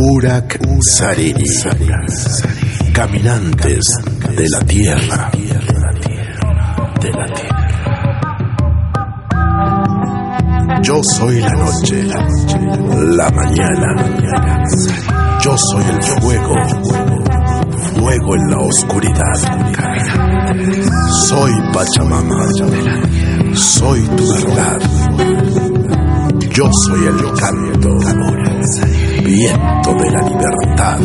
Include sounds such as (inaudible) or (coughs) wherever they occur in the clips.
Urak Sariri. Caminantes de la tierra. De la tierra. Yo soy la noche, la mañana. Yo soy el fuego, fuego en la oscuridad. Soy Pachamama, soy tu verdad. Yo soy el canto, viento de la libertad.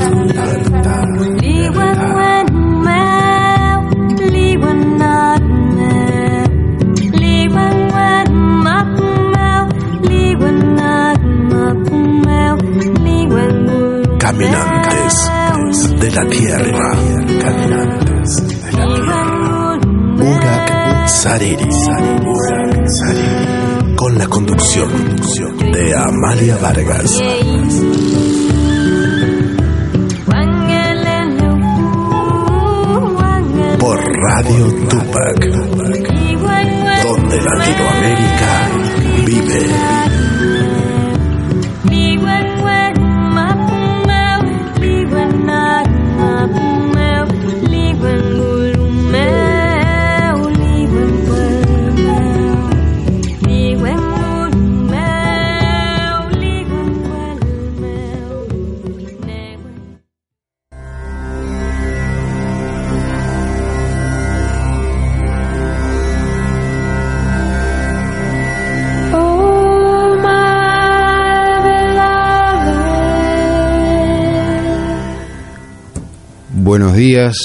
Caminantes de la tierra. Caminantes de la tierra. Urak Sariri. Con la conducción de Amalia Vargas. Por Radio Tupac. Donde Latinoamérica vive.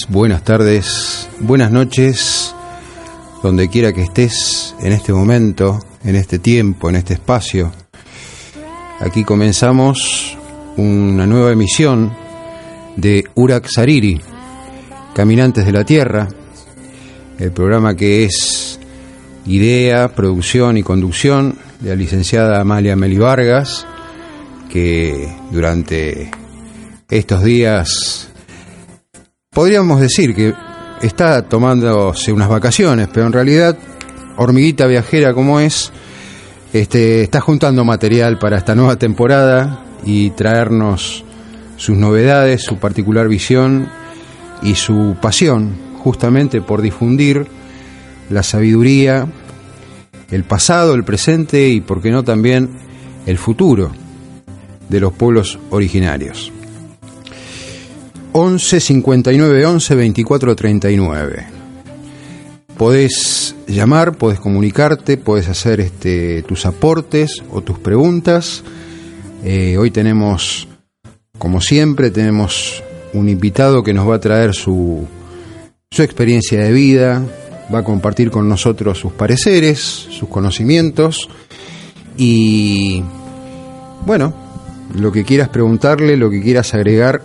Buenas tardes, buenas noches, donde quiera que estés en este momento, en este tiempo, en este espacio. Aquí comenzamos una nueva emisión de Urak Sariri, Caminantes de la Tierra, el programa que es idea, producción y conducción de la licenciada Amalia Meli Vargas, que durante estos días podríamos decir que está tomándose unas vacaciones, pero en realidad, hormiguita viajera como es, este, está juntando material para esta nueva temporada y traernos sus novedades, su particular visión y su pasión justamente por difundir la sabiduría, el pasado, el presente y, por qué no, también el futuro de los pueblos originarios. 11 59 11 24 39. Podés llamar, podés comunicarte, podés hacer este, tus aportes o tus preguntas. Eh, hoy tenemos, como siempre, tenemos un invitado que nos va a traer su, su experiencia de vida, va a compartir con nosotros sus pareceres, sus conocimientos y, bueno, lo que quieras preguntarle, lo que quieras agregar,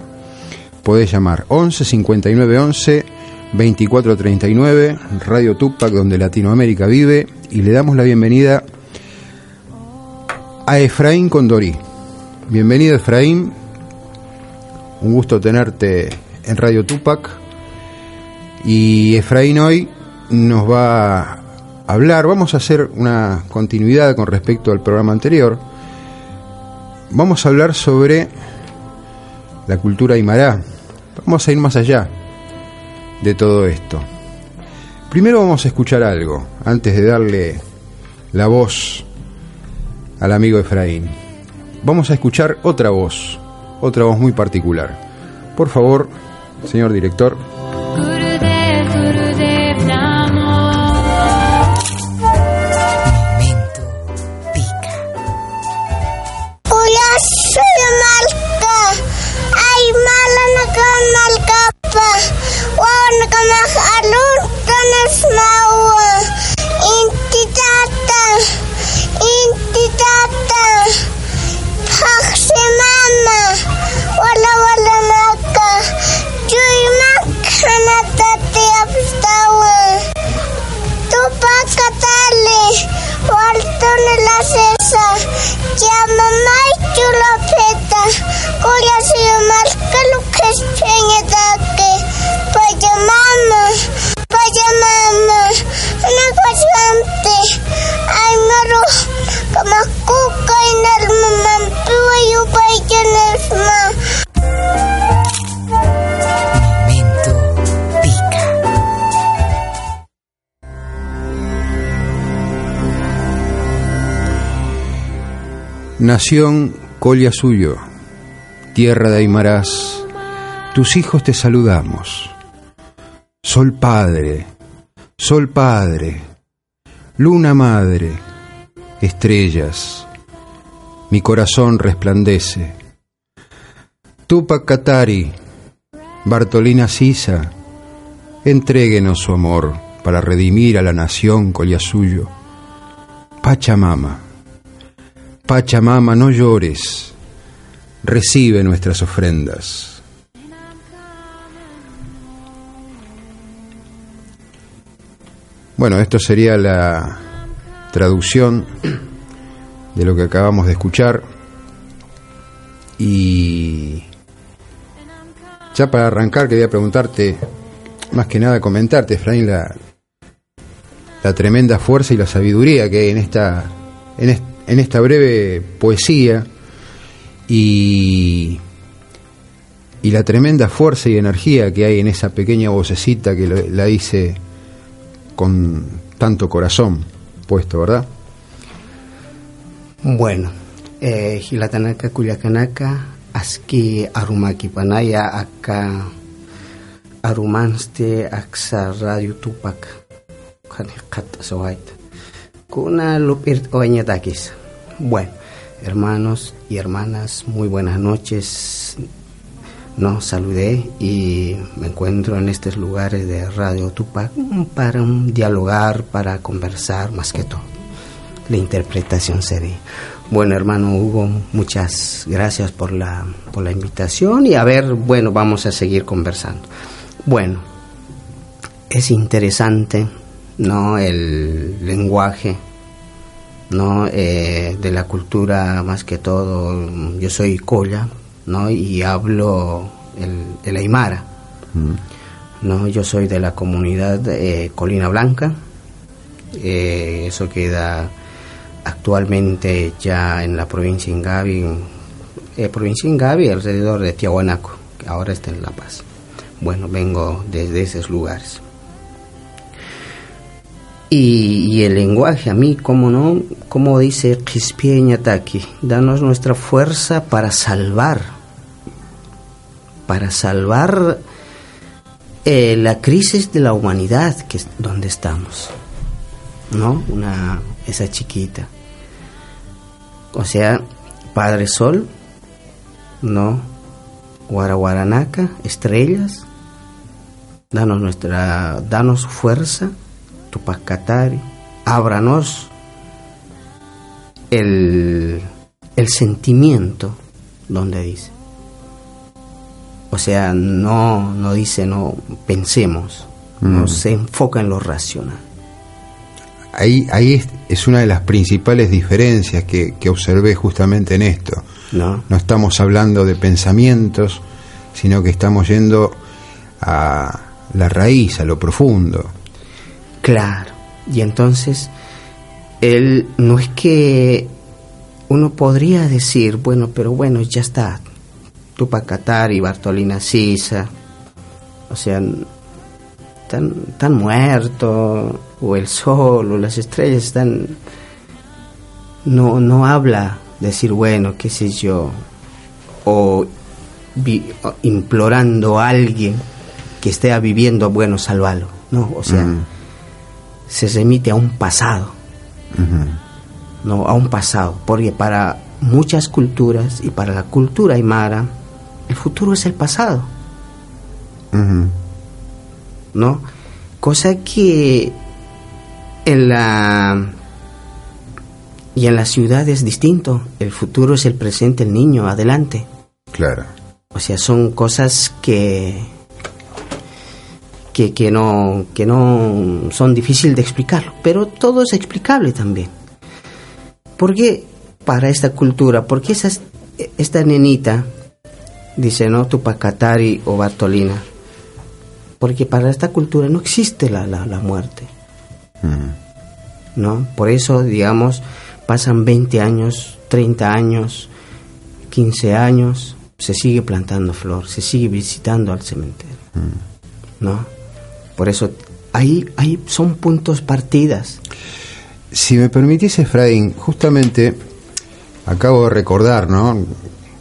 podés llamar 11 59 11 24 39, Radio Tupac, donde Latinoamérica vive, y le damos la bienvenida a Efraín Condorí. Bienvenido, Efraín. Un gusto tenerte en Radio Tupac. Y Efraín hoy nos va a hablar, vamos a hacer una continuidad con respecto al programa anterior. Vamos a hablar sobre la cultura aymara. Vamos a ir más allá de todo esto. Primero vamos a escuchar algo, antes de darle la voz al amigo Efraín. Vamos a escuchar otra voz, otra voz muy particular. Por favor, señor director. Yamamay chulapeta, kuya siyamar kalukes peñatake, payamama, payamama, nakasante, ay maro, kamakuka inalmamampi wayu payanesma. Nación Colia Suyo, tierra de Aymarás, tus hijos te saludamos. Sol Padre, Sol Padre, Luna Madre, estrellas, mi corazón resplandece. Tupac Katari, Bartolina Sisa, entréguenos su amor para redimir a la nación Colia Suyo. Pachamama. Pachamama, no llores, recibe nuestras ofrendas. Bueno, esto sería la traducción de lo que acabamos de escuchar. Y ya para arrancar quería preguntarte, más que nada comentarte, Efraín, la, tremenda fuerza y la sabiduría que hay en esta, en est- en esta breve poesía y, la tremenda fuerza y energía que hay en esa pequeña vocecita que la dice con tanto corazón puesto, ¿verdad? Bueno, eh, Hilatanaka Culiacanaka, Aski Arumaki Panaya, acá Arumanste, Axa Radio Tupac, Kanikat Soaita. Kuna Lupir Oñatakis. Bueno, hermanos y hermanas, muy buenas noches. No saludé y me encuentro en estos lugares de Radio Tupac para dialogar, para conversar más que todo la interpretación sería. Bueno, hermano Hugo, muchas gracias por la, por la invitación y a ver, bueno, vamos a seguir conversando. Bueno, es interesante, ¿no? El lenguaje, ¿no? Eh, de la cultura más que todo. Yo soy colla, ¿no? Y hablo el, el aymara, ¿no? Yo soy de la comunidad eh, Colina Blanca, eh, eso queda actualmente ya en la provincia de Ingavi, eh, provincia de Ingavi, alrededor de Tiahuanaco, que ahora está en La Paz. Bueno, vengo desde esos lugares. Y, el lenguaje, a mí, como no, como dice Taki, danos nuestra fuerza para salvar, para salvar eh, la crisis de la humanidad que es donde estamos. ¿no? Una, esa chiquita. O sea, Padre Sol, ¿no? Guaraguaranaca, estrellas, danos nuestra, danos fuerza, Tupacatari, ábranos el, el sentimiento, donde dice. O sea, no, no dice, no pensemos, no Mm. se enfoca en lo racional. Ahí, ahí es, es una de las principales diferencias que, que observé justamente en esto. ¿no? No estamos hablando de pensamientos, sino que estamos yendo a la raíz, a lo profundo. Claro. Y entonces, él no es que uno podría decir, bueno, pero bueno, ya está. Tupac Katari, Bartolina Sisa, o sea, están, están muertos, o el sol, o las estrellas están. No, no habla decir, bueno, qué sé yo, o, implorando a alguien que esté viviendo, bueno, salvalo. No, o sea, Mm. Se remite a un pasado, no a un pasado, porque para muchas culturas y para la cultura aymara, el futuro es el pasado. ¿no? Cosa que en la y en la ciudad es distinto, el futuro es el presente, el niño, adelante. Claro. O sea, son cosas que que, que no que no son difíciles de explicarlo, pero todo es explicable también. Porque para esta cultura, porque esa, esta nenita, dice, ¿no? Tupacatari o Bartolina, porque para esta cultura no existe la, la, la muerte, ¿no? Por eso, digamos, pasan 20 años, 30 años, 15 años, se sigue plantando flor, se sigue visitando al cementerio, ¿no? Por eso ahí, ahí son puntos partidas. Si me permitís, Efraín, justamente acabo de recordar, ¿no?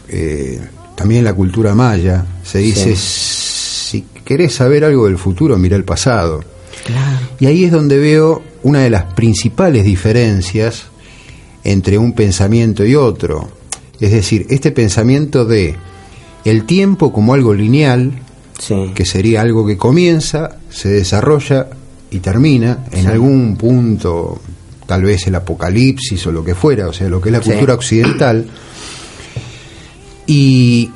Eh, también la cultura maya se dice, si querés saber algo del futuro, mira el pasado. Claro. Y ahí es donde veo una de las principales diferencias entre un pensamiento y otro. Es decir, este pensamiento de el tiempo como algo lineal, Sí. que sería algo que comienza, se desarrolla y termina en Sí. algún punto, tal vez el apocalipsis o lo que fuera, o sea, lo que es la Sí. cultura occidental, y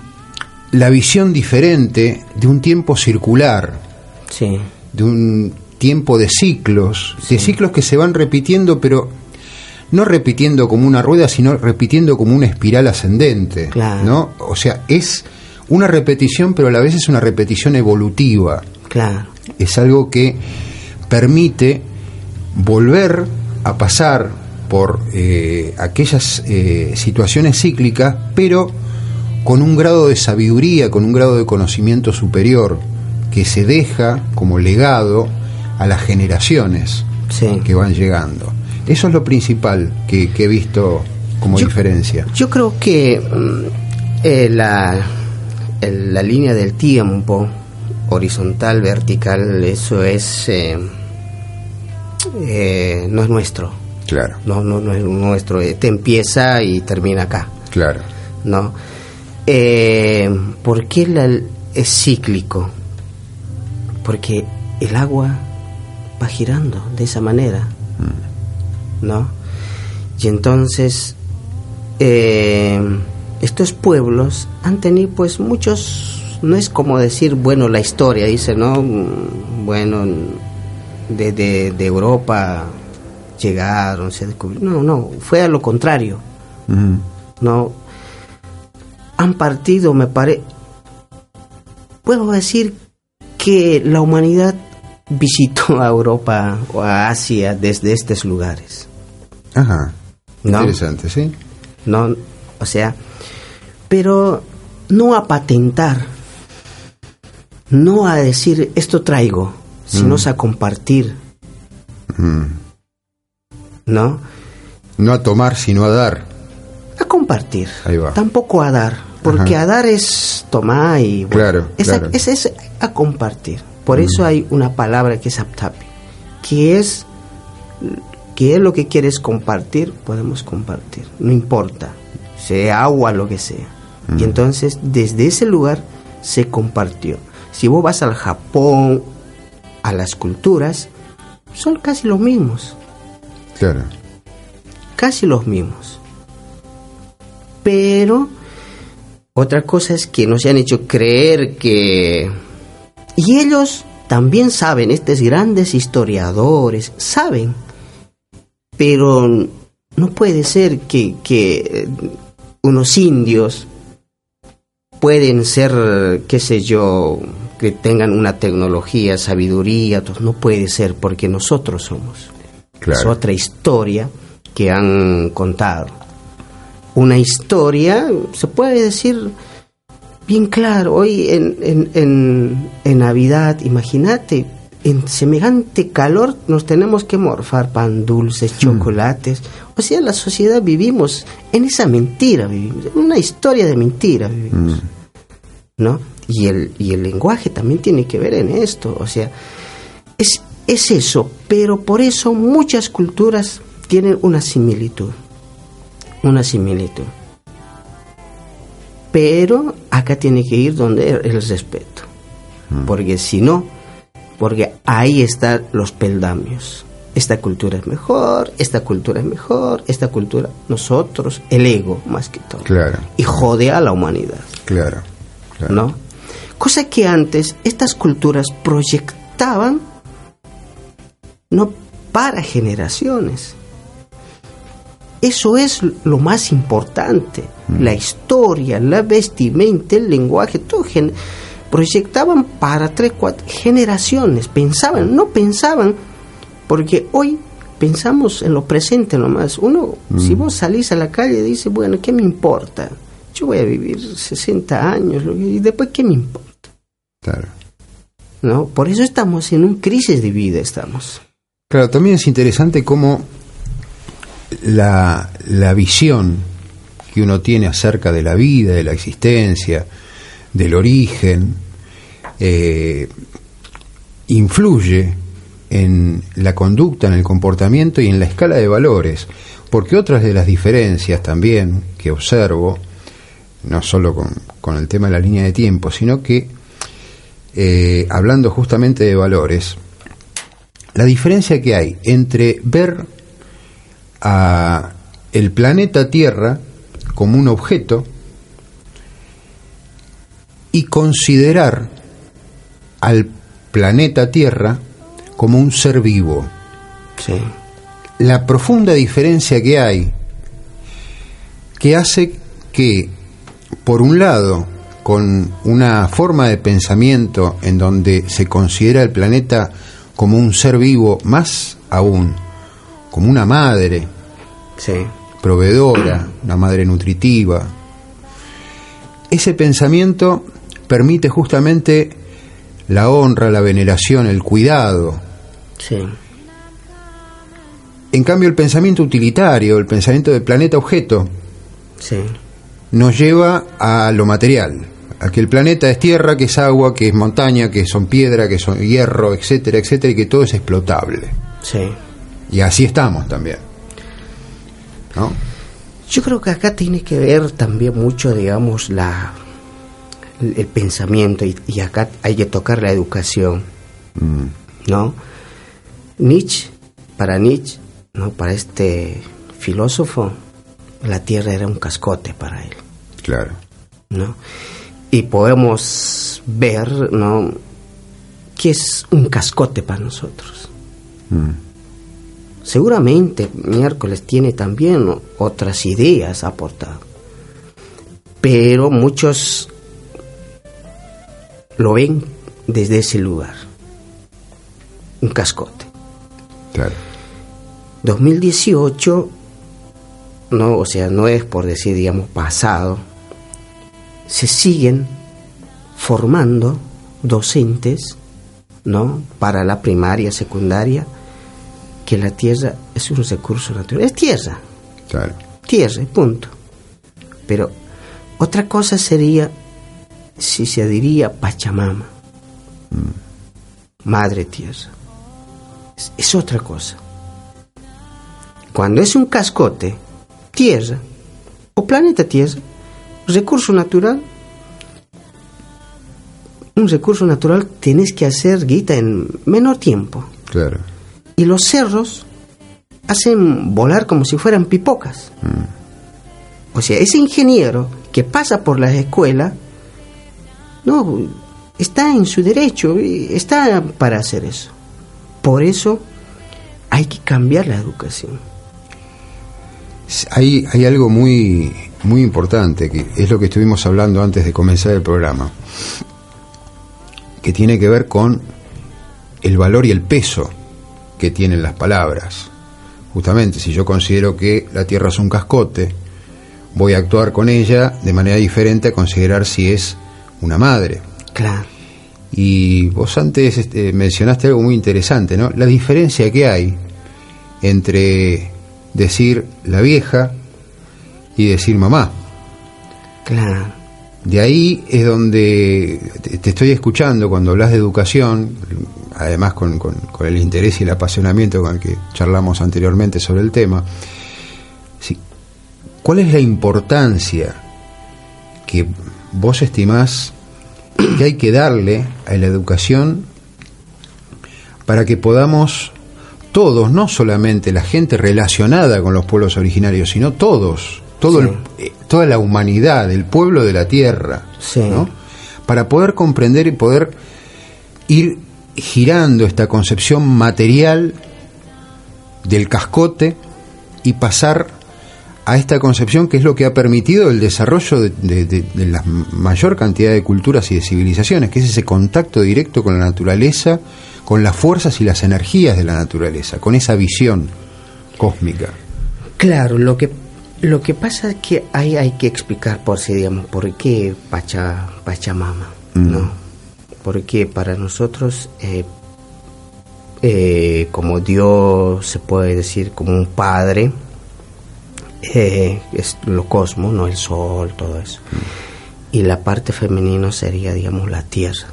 la visión diferente de un tiempo circular, de un tiempo de ciclos, de ciclos que se van repitiendo, pero no repitiendo como una rueda, sino repitiendo como una espiral ascendente, Claro. ¿no? O sea, es una repetición, pero a la vez es una repetición evolutiva. Claro. Es algo que permite volver a pasar por eh, aquellas eh, situaciones cíclicas, pero con un grado de sabiduría, con un grado de conocimiento superior, que se deja como legado a las generaciones Sí. que van llegando. Eso es lo principal que, que he visto como Yo- diferencia. Yo creo que mm, eh, la, el- la línea del tiempo, horizontal, vertical, eso es eh, eh, no es nuestro. Claro, No, no, no es nuestro. eh, Te empieza y termina acá. claro. ¿no? Eh, ¿Por qué la- es cíclico? Porque el agua va girando de esa manera, ¿no? Y entonces eh, estos pueblos han tenido pues muchos, no es como decir, bueno, la historia dice, ¿no? Bueno, de, de, Europa llegaron, se descubrieron. No, no, fue a lo contrario. No han partido me parece puedo decir que la humanidad visitó a Europa o a Asia desde estos lugares Ajá. ¿No? Interesante, ¿sí? no o sea pero no a patentar no a decir esto traigo sino a compartir Mm. no No a tomar, sino a dar. a compartir. Ahí va. Tampoco a dar, porque Ajá. a dar es tomar y... bueno, Claro, es, claro. A, es, es a compartir. Por eso hay una palabra que es aptapi, que es que es lo que quieres compartir, podemos compartir, no importa, sea agua, lo que sea. Y entonces desde ese lugar se compartió. Si vos vas al Japón, a las culturas, son casi los mismos Claro. casi los mismos. Pero otra cosa es que nos han hecho creer que... Y ellos también saben, estos grandes historiadores, saben. Pero no puede ser que, que eh, unos indios pueden ser, qué sé yo, que tengan una tecnología, sabiduría, todo. no puede ser porque nosotros somos. Claro. Es otra historia que han contado. Una historia, se puede decir bien claro, hoy en, en, en, en Navidad, imagínate, en semejante calor nos tenemos que morfar pan dulces, chocolates. O sea, la sociedad vivimos en esa mentira, vivimos, en una historia de mentira vivimos. ¿No? Y el, y el lenguaje también tiene que ver en esto. O sea, es, es eso, pero por eso muchas culturas tienen una similitud. Una similitud. Pero acá tiene que ir donde el respeto. Porque si no, porque ahí están los peldaños. Esta cultura es mejor, esta cultura es mejor, esta cultura, nosotros, el ego más que todo. Claro. Y jode a la humanidad. Claro. Claro. ¿no? Cosa que antes estas culturas proyectaban no para generaciones. Eso es lo más importante. La historia, la vestimenta, el lenguaje, todo proyectaban para tres, cuatro generaciones. Pensaban, no pensaban, porque hoy pensamos en lo presente nomás. Uno, si vos salís a la calle, dice, bueno, ¿qué me importa? Yo voy a vivir 60 años, y después, ¿qué me importa? Claro. ¿No? Por eso estamos en un crisis de vida, estamos. Claro, también es interesante cómo la, la visión que uno tiene acerca de la vida, de la existencia, del origen, eh, influye en la conducta, en el comportamiento y en la escala de valores. Porque otras de las diferencias también que observo, no solo con, con el tema de la línea de tiempo, sino que eh, hablando justamente de valores, la diferencia que hay entre ver a el planeta Tierra como un objeto y considerar al planeta Tierra como un ser vivo. Sí. La profunda diferencia que hay que hace que, por un lado, con una forma de pensamiento en donde se considera el planeta como un ser vivo, más aún, como una madre, Sí. proveedora, una madre nutritiva. Ese pensamiento permite justamente la honra, la veneración, el cuidado. Sí. En cambio, el pensamiento utilitario, el pensamiento del planeta objeto, Sí. Nos lleva a lo material, a que el planeta es tierra, que es agua, que es montaña, que son piedra, que son hierro, etcétera, etcétera, y que todo es explotable. Sí. Y así estamos también. ¿No? Yo creo que acá tiene que ver también mucho, digamos, la el, el pensamiento y, y acá hay que tocar la educación, ¿no? Nietzsche, para Nietzsche, ¿no? Para este filósofo, la tierra era un cascote para él, Claro. ¿no? Y podemos ver, ¿no? Que es un cascote para nosotros. Seguramente miércoles tiene también otras ideas aportadas, pero muchos lo ven desde ese lugar, un cascote. Claro. 2018, no, o sea, no es por decir, digamos, pasado, se siguen formando docentes, ¿no? Para la primaria, secundaria, que la tierra es un recurso natural. Es tierra, Claro. tierra, punto. Pero otra cosa sería si se diría Pachamama, Madre Tierra. Es, es otra cosa. Cuando es un cascote, tierra, o planeta Tierra, recurso natural, un recurso natural tenés que hacer guita en menor tiempo. Claro. Y los cerros hacen volar como si fueran pipocas. O sea, ese ingeniero que pasa por la escuela, no, está en su derecho, y está para hacer eso. Por eso hay que cambiar la educación. Hay, hay algo muy, muy importante, que es lo que estuvimos hablando antes de comenzar el programa, que tiene que ver con el valor y el peso que tienen las palabras. Justamente, si yo considero que la Tierra es un cascote, voy a actuar con ella de manera diferente a considerar si es una madre. Claro. Y vos antes este, mencionaste algo muy interesante, ¿no? La diferencia que hay entre decir la vieja y decir mamá. Claro. De ahí es donde te estoy escuchando cuando hablas de educación, además con, con- con el interés y el apasionamiento con el que charlamos anteriormente sobre el tema. Sí, ¿Cuál es la importancia que vos estimás que hay que darle a la educación para que podamos todos, no solamente la gente relacionada con los pueblos originarios, sino todos, todo Sí. el- eh, toda la humanidad, el pueblo de la tierra, Sí. ¿no? para poder comprender y poder ir girando esta concepción material del cascote y pasar a esta concepción que es lo que ha permitido el desarrollo de, de- de- de la mayor cantidad de culturas y de civilizaciones, que es ese contacto directo con la naturaleza, con las fuerzas y las energías de la naturaleza, con esa visión cósmica. Claro, lo que lo que pasa es que ahí hay que explicar por si digamos por qué Pacha, Pachamama, Mm. ¿no? Porque para nosotros eh, eh, como Dios se puede decir como un padre eh, es lo cosmos, no el sol, todo eso. Y la parte femenina sería digamos la tierra,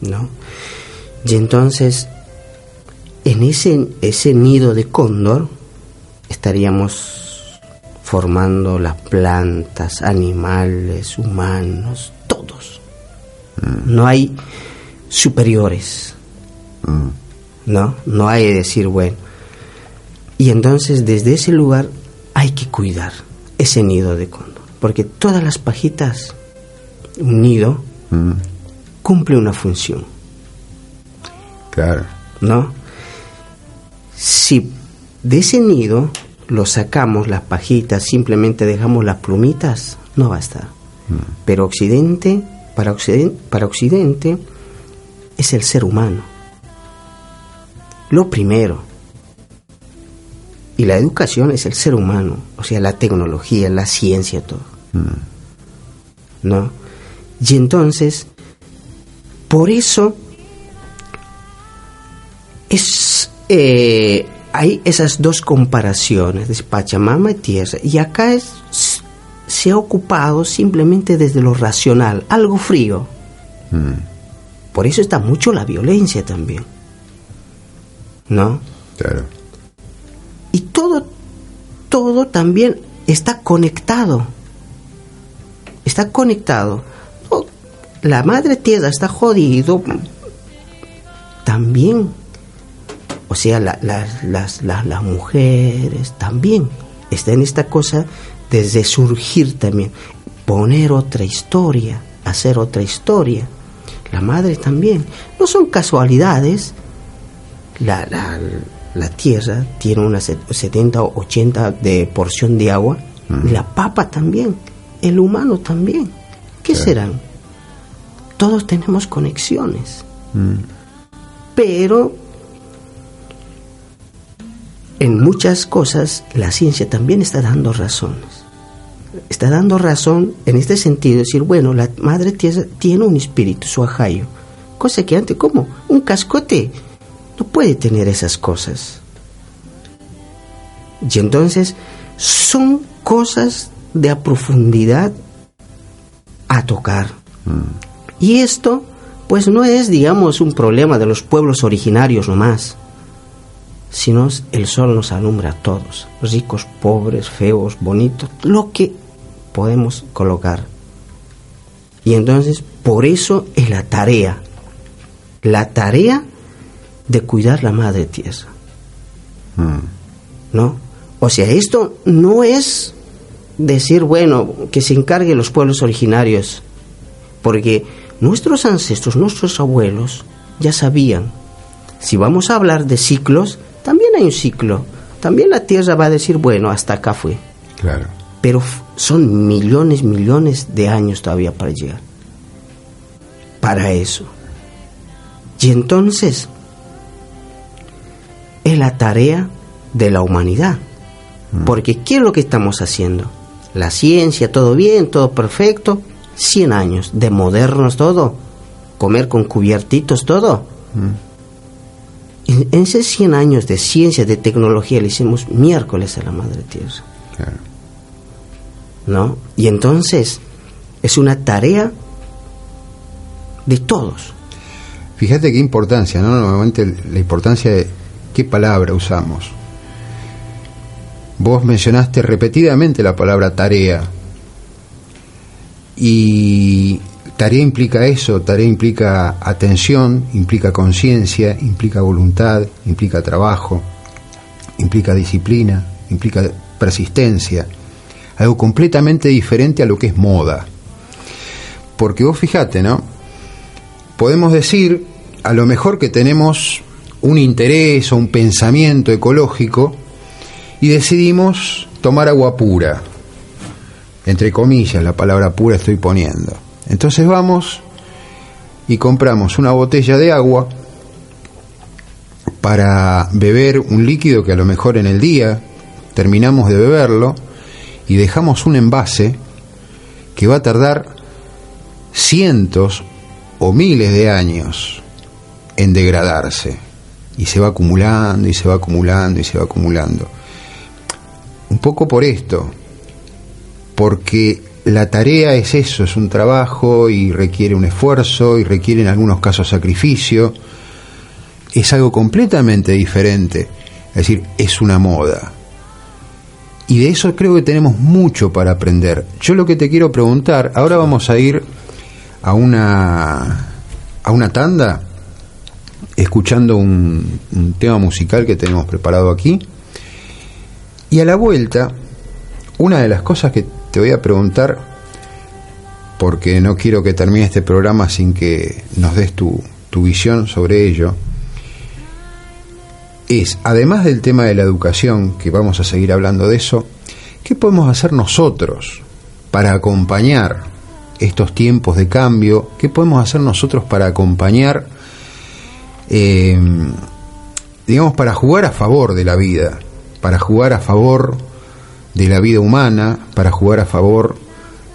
¿no? Y entonces en ese, ese nido de cóndor estaríamos formando las plantas, animales, humanos, todos. No hay superiores, ¿no? No hay de decir, bueno. Y entonces desde ese lugar hay que cuidar ese nido de cóndor, porque todas las pajitas, un nido, Mm, cumple una función. claro. ¿no? Si de ese nido lo sacamos las pajitas, simplemente dejamos las plumitas, no va a estar. Pero Occidente, para Occidente, para Occidente es el ser humano. Lo primero. Y la educación es el ser humano, o sea, la tecnología, la ciencia, todo. ¿No? Y entonces, por eso es eh, hay esas dos comparaciones de Pachamama y tierra y acá es se ha ocupado simplemente desde lo racional algo frío por eso está mucho la violencia también no Claro. Y todo todo también está conectado. Está conectado. No, la madre tierra está jodido. También. O sea la- la- las, las, las mujeres también está en esta cosa desde surgir también. Poner otra historia hacer otra historia. La madre también. No son casualidades. La, la tierra tiene una set- 70 o 80 de porción de agua, la papa también, el humano también. ¿Qué serán? Todos tenemos conexiones. Pero en muchas cosas la ciencia también está dando razones. Está dando razón en este sentido, decir, bueno, la madre tierra tiene un espíritu, su ajayo. Cosa que antes, ¿cómo? Un cascote no puede tener esas cosas. Y entonces son cosas de a profundidad a tocar. Y esto, pues no es, digamos, un problema de los pueblos originarios nomás, sino el sol nos alumbra a todos, ricos, pobres, feos, bonitos, lo que podemos colocar. Y entonces, por eso es la tarea, la tarea de cuidar la madre tierra. ¿No? O sea, esto no es decir, bueno, que se encargue los pueblos originarios, porque nuestros ancestros, nuestros abuelos ya sabían. Si vamos a hablar de ciclos, también hay un ciclo. También la tierra va a decir, bueno, hasta acá fue. Claro. Pero son millones, millones de años todavía para llegar. Para eso. Y entonces, es la tarea de la humanidad. Porque ¿qué es lo que estamos haciendo? La ciencia, todo bien, todo perfecto. 100 años de modernos, todo. Comer con cubiertitos, todo. En, en esos 100 años de ciencia, de tecnología, le hicimos miércoles a la Madre Tierra. Claro. ¿no? Y entonces es una tarea de todos. Fíjate qué importancia, ¿no? Nuevamente la importancia de qué palabra usamos. Vos mencionaste repetidamente la palabra tarea. Y tarea implica eso, tarea implica atención, implica conciencia, implica voluntad, implica trabajo, implica disciplina, implica persistencia. Algo completamente diferente a lo que es moda. Porque vos fijate, ¿no? podemos decir a lo mejor que tenemos un interés o un pensamiento ecológico y decidimos tomar agua pura. Entre comillas, la palabra pura estoy poniendo. Entonces vamos y compramos una botella de agua para beber un líquido que a lo mejor en el día terminamos de beberlo y dejamos un envase que va a tardar cientos o miles de años en degradarse y se va acumulando y se va acumulando y se va acumulando. Un poco por esto, porque la tarea es eso, es un trabajo y requiere un esfuerzo y requiere en algunos casos sacrificio. Es algo completamente diferente, es decir, es una moda. Y de eso creo que tenemos mucho para aprender. Yo lo que te quiero preguntar, ahora vamos a ir a una a una tanda escuchando un, tema musical que tenemos preparado aquí. Y a la vuelta, una de las cosas que te voy a preguntar, porque no quiero que termine este programa sin que nos des tu, tu visión sobre ello, es, además del tema de la educación, que vamos a seguir hablando de eso, ¿qué podemos hacer nosotros para acompañar estos tiempos de cambio? ¿Qué podemos hacer nosotros para acompañar, eh, digamos, para jugar a favor de la vida, para jugar a favor de la vida humana, para jugar a favor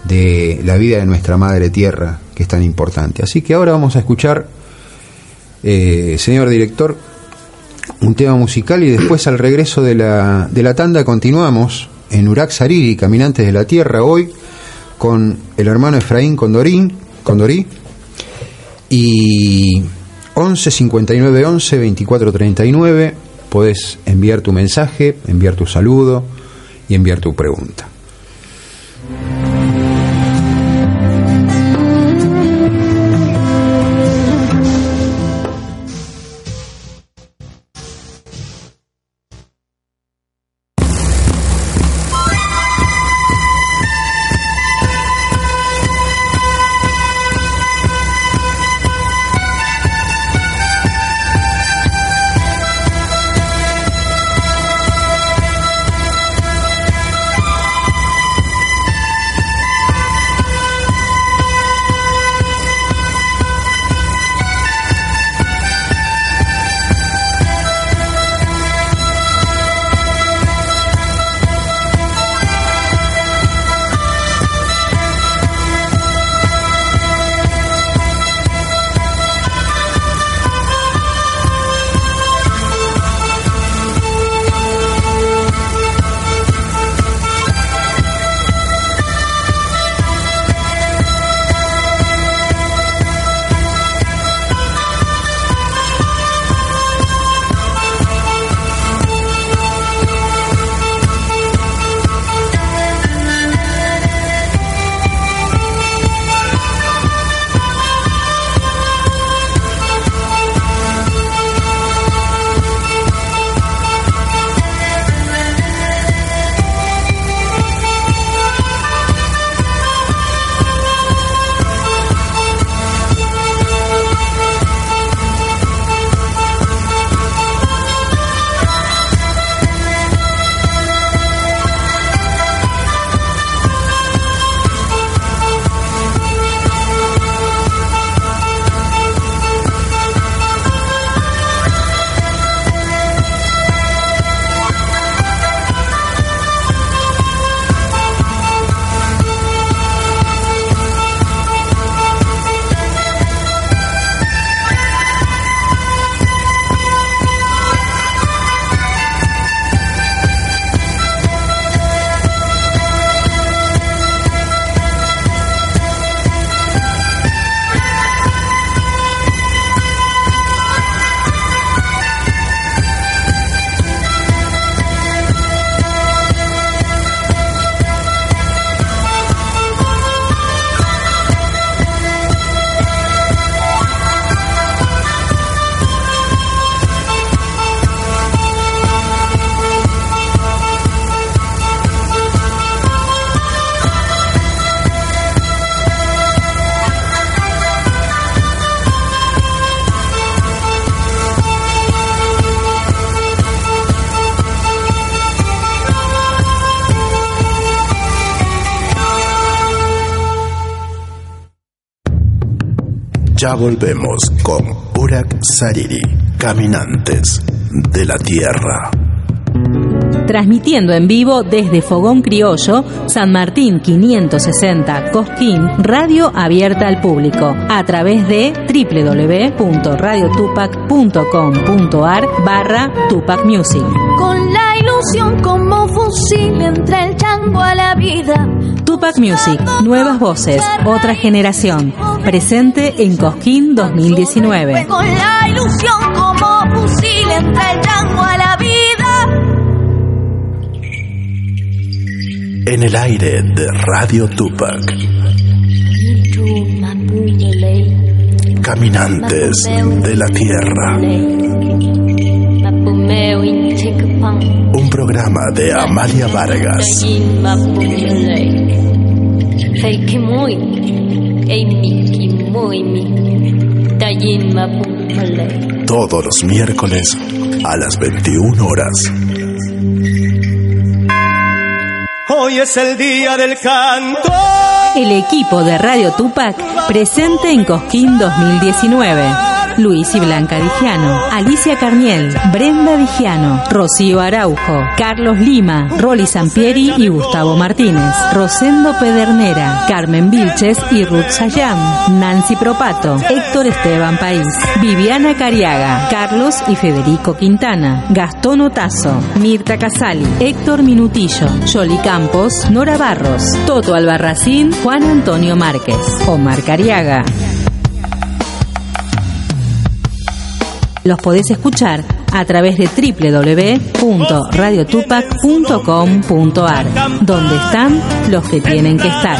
de la vida de nuestra madre tierra, que es tan importante? Así que ahora vamos a escuchar, eh, señor director, un tema musical y después al regreso de la, de la tanda continuamos en Urak Sariri, Caminantes de la Tierra, hoy con el hermano Efraín Condorín, Condorí y 11 59 11 24 39 podés enviar tu mensaje, enviar tu saludo y enviar tu pregunta. Ya volvemos con Urak Sariri, Caminantes de la Tierra. Transmitiendo en vivo desde Fogón Criollo, San Martín 560, Cosquín, radio abierta al público, a través de www.radiotupac.com.ar barra Tupac Music. Con la ilusión como fusil entre el chango a la vida. Tupac Music, nuevas voces, otra generación. Presente en Cosquín 2019. Con la ilusión como fusil el chango a la vida. En el aire de Radio Tupac. Caminantes de la Tierra. Un programa de Amalia Vargas. Todos los miércoles a las 21 horas. Hoy es el día del canto. El equipo de Radio Tupac presente en Cosquín 2019. Luis y Blanca Digiano, Alicia Carniel, Brenda Digiano, Rocío Araujo, Carlos Lima, Rolly Sampieri y Gustavo Martínez, Rosendo Pedernera, Carmen Vilches y Ruth Sayam, Nancy Propato, Héctor Esteban País, Viviana Cariaga, Carlos y Federico Quintana, Gastón Otazo, Mirta Casali, Héctor Minutillo, Yoli Campos, Nora Barros, Toto Albarracín, Juan Antonio Márquez, Omar Cariaga. Los podés escuchar a través de www.radiotupac.com.ar, donde están los que tienen que estar.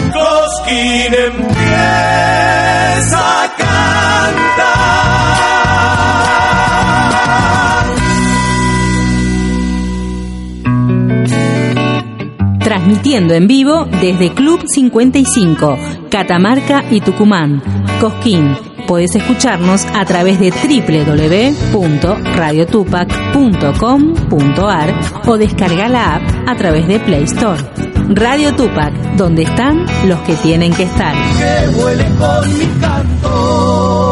Transmitiendo en vivo desde Club 55, Catamarca y Tucumán, Cosquín. Podés escucharnos a través de www.radiotupac.com.ar o descargar la app a través de Play Store. Radio Tupac, donde están los que tienen que estar. Que vuele con mi canto.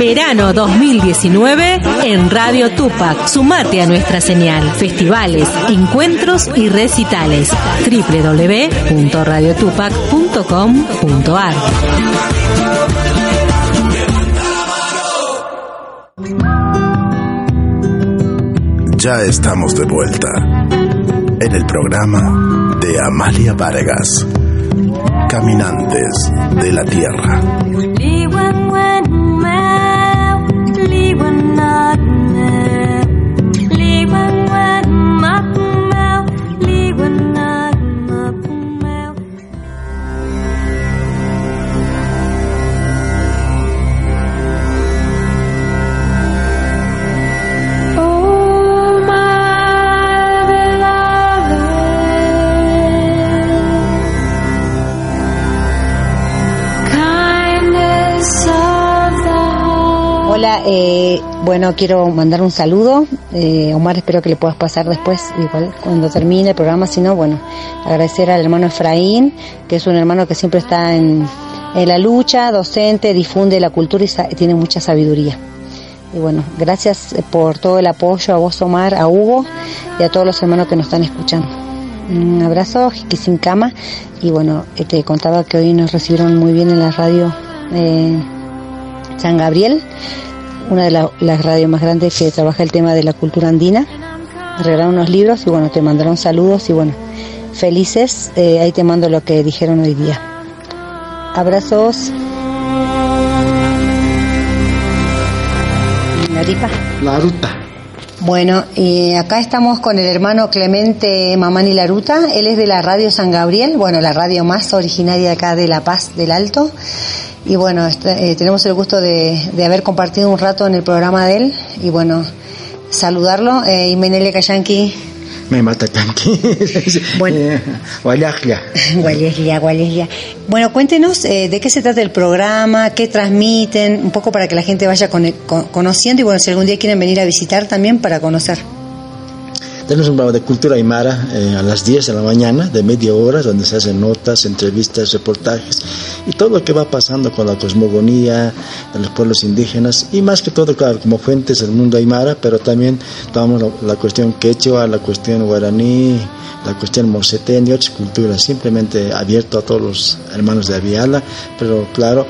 Verano. Verano 2019 en Radio Tupac. Sumate a nuestra señal. Festivales, encuentros y recitales. www.radiotupac.com.ar Ya estamos de vuelta en el programa de Amalia Vargas, Caminantes de la Tierra. Eh, bueno, quiero mandar un saludo. Eh, Omar, espero que le puedas pasar después, igual cuando termine el programa. Si no, bueno, agradecer al hermano Efraín, que es un hermano que siempre está en, la lucha, docente, difunde la cultura y tiene mucha sabiduría. Y bueno, gracias por todo el apoyo a vos, Omar, a Hugo y a todos los hermanos que nos están escuchando. Un abrazo, sin cama. Y bueno, eh, te contaba que hoy nos recibieron muy bien en la radio eh, San Gabriel, una de la- las radios más grandes que trabaja el tema de la cultura andina. Regalaron unos libros y bueno, te mandaron saludos y bueno, felices. Eh, ahí te mando lo que dijeron hoy día. Abrazos. Naripa. La ruta. Bueno, y acá estamos con el hermano Clemente Mamani Laruta. Él es de la radio San Gabriel, bueno, la radio más originaria acá de La Paz del Alto. Y bueno, este, eh, tenemos el gusto de, de haber compartido un rato en el programa de él. Y bueno, saludarlo. Eh, Imenele Kayanki. Me mata tanqui. (laughs) Bueno. Gualeslia. (laughs) Bueno, cuéntenos eh, de qué se trata el programa, qué transmiten, un poco para que la gente vaya con- con- conociendo y bueno, si algún día quieren venir a visitar también para conocer. Tenemos un programa de cultura aymara eh, a las 10 de la mañana, de media hora, donde se hacen notas, entrevistas, reportajes y todo lo que va pasando con la cosmogonía de los pueblos indígenas y más que todo, claro, como fuentes del mundo aymara, pero también tomamos la, la cuestión quechua, la cuestión guaraní, la cuestión morcetén y otras culturas, simplemente abierto a todos los hermanos de Aviala, pero claro,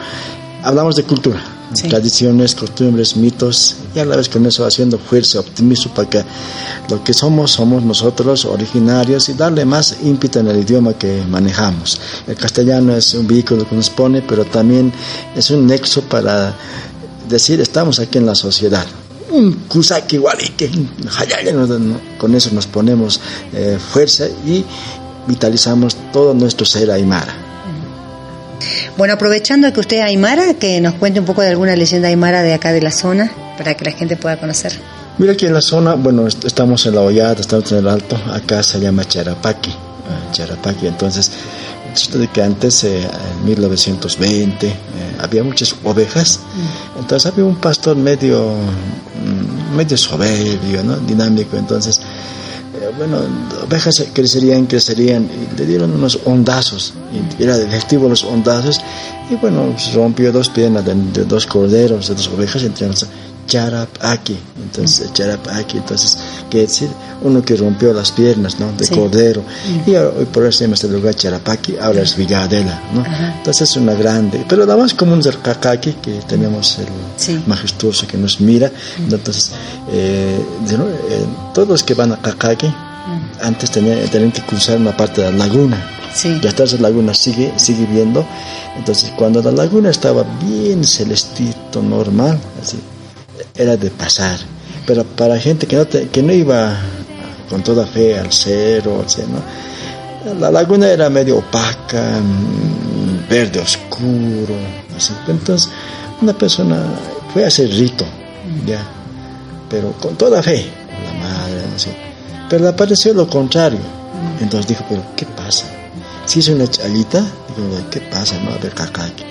hablamos de cultura Tradiciones, costumbres, mitos, y a la vez con eso haciendo fuerza, optimismo para que lo que somos, somos nosotros originarios y darle más ímpetu en el idioma que manejamos. El castellano es un vehículo que nos pone, pero también es un nexo para decir estamos aquí en la sociedad. Un kusaki no- con eso nos ponemos eh, fuerza y vitalizamos todo nuestro ser aymara. Bueno, aprovechando que usted es Aymara, que nos cuente un poco de alguna leyenda Aymara de acá de la zona, para que la gente pueda conocer. Mira que en la zona, bueno, est- estamos en la Hollada, estamos en el Alto, acá se llama Charapaqui, ah, Charapaqui, entonces, esto de que antes, eh, en 1920, eh, había muchas ovejas, entonces había un pastor medio, mm, medio soberbio, ¿no? dinámico, entonces, eh, bueno, ovejas crecerían, crecerían, y le dieron unos hondazos, y era efectivo los hondazos, y bueno, se rompió dos piernas de, dos corderos, de dos ovejas, entre Charapaki, entonces Charapaki, entonces, quiere decir, uno que rompió las piernas, ¿no? De Sí. cordero, y ahora- hoy por eso se llama este lugar Charapaki, ahora es Villadela, ¿no? Entonces es una grande, pero la más común es el Kakaki, que tenemos el majestuoso que nos mira, entonces, eh, eh, todos los que van a Kakaki, antes tenían, tenían que cruzar una parte de la laguna. Y hasta esa laguna sigue, sigue viendo. Entonces, cuando la laguna estaba bien celestito, normal, así, era de pasar. Pero para gente que no, que no iba con toda fe al cero, la laguna era medio opaca, mm, verde oscuro. Entonces, una persona fue a hacer rito, ya, pero con toda fe, la madre, así. Pero le pareció lo contrario. Entonces dijo, pero ¿qué pasa? Si es una chalita, digo, ¿qué pasa? No, a ver, cacaqui.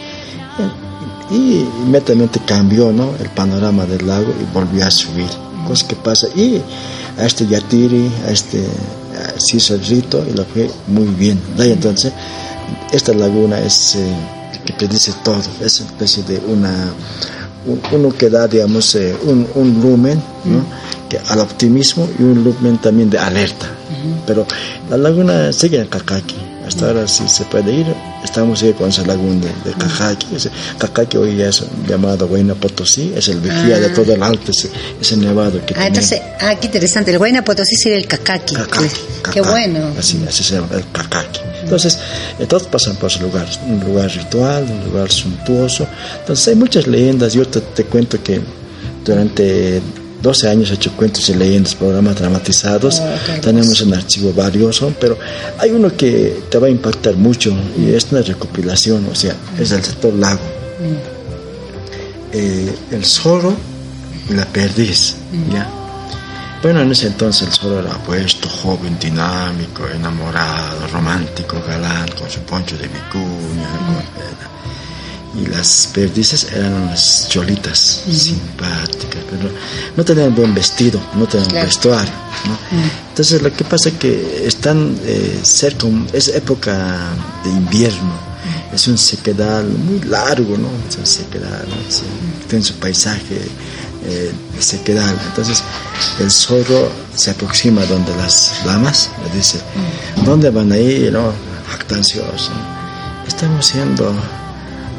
Y inmediatamente cambió ¿no? el panorama del lago y volvió a subir. Cosa que pasa. Y a este Yatiri, a este a- se hizo el rito y lo fue muy bien. De ahí entonces, esta laguna es eh, que predice todo. Es una especie de una. un- uno que da, digamos, eh, un, un lumen ¿no? que, al optimismo y un lumen también de alerta. Pero la laguna sigue en Kakaki. Hasta ahora sí se puede ir. Estamos ahí con esa laguna de, Kakaki. Ese, Kakaki hoy ya es llamado Huayna Potosí. Es el vigía de Ah. todo el alto, ese, ese nevado que Ah, entonces, ah, qué interesante. El Guayna Potosí sería el Kakaki. Qué bueno. Así, así se llama, el Kakaki. Entonces, eh, todos pasan por ese lugar. Un lugar ritual, un lugar suntuoso. Entonces, hay muchas leyendas. Yo te, te cuento que durante 12 años he hecho cuentos y leyendas, programas dramatizados. Tenemos un archivo valioso, pero hay uno que te va a impactar mucho y es una recopilación, o sea, es del sector lago. Eh, el zorro y la perdiz, ¿ya? Bueno, en ese entonces el zorro era puesto, joven, dinámico, enamorado, romántico, galán, con su poncho de vicuña. con- y las perdices eran unas cholitas simpáticas, pero no tenían buen vestido, no tenían Claro. vestuario. ¿no? Entonces lo que pasa es que están eh, cerca, es época de invierno, es un sequedal muy largo, ¿no? Es un sequedal, ¿no? Tiene su paisaje eh, sequedal. Entonces el zorro se aproxima donde las lamas, le dice, ¿dónde van a ir? ¿no? Jactancioso. Estamos yendo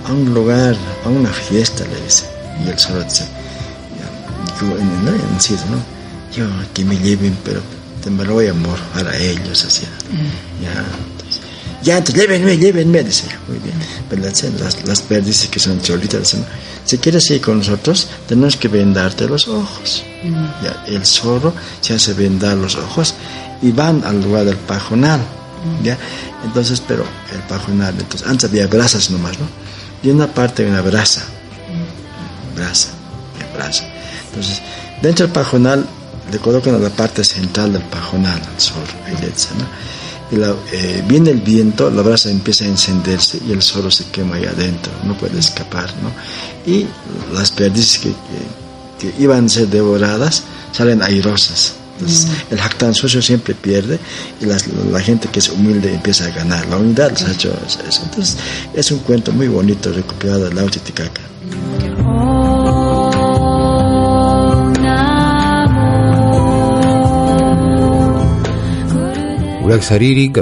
a un lugar, a una fiesta, le dice. Y el zorro dice, ya, yo, en, ¿no? en sí, ¿no? Yo que me lleven, pero te me lo voy a morfar a ellos, así. Ya, entonces, ya, entonces, llévenme, llévenme, dice, muy bien. Pero las, las, las perdices que son cholitas dicen, si quieres ir con nosotros, tenemos que vendarte los ojos. Ya, el zorro se hace vendar los ojos y van al lugar del pajonal. ¿ya? Entonces, pero el pajonal, entonces, antes había brasas nomás, ¿no? Y una parte una brasa. Brasa, brasa. Entonces, dentro del pajonal le colocan a la parte central del pajonal al dicen, ¿no? Y eh, viene el viento, la brasa empieza a encenderse y el zorro se quema ahí adentro, no puede escapar, ¿no? Y las perdices que, que- que iban a ser devoradas salen airosas, Entonces, el jactancioso siempre pierde y la, gente que es humilde empieza a ganar. La unidad les ha hecho eso. Entonces, es un cuento muy bonito recuperado de la Titicaca. Urak Sariri,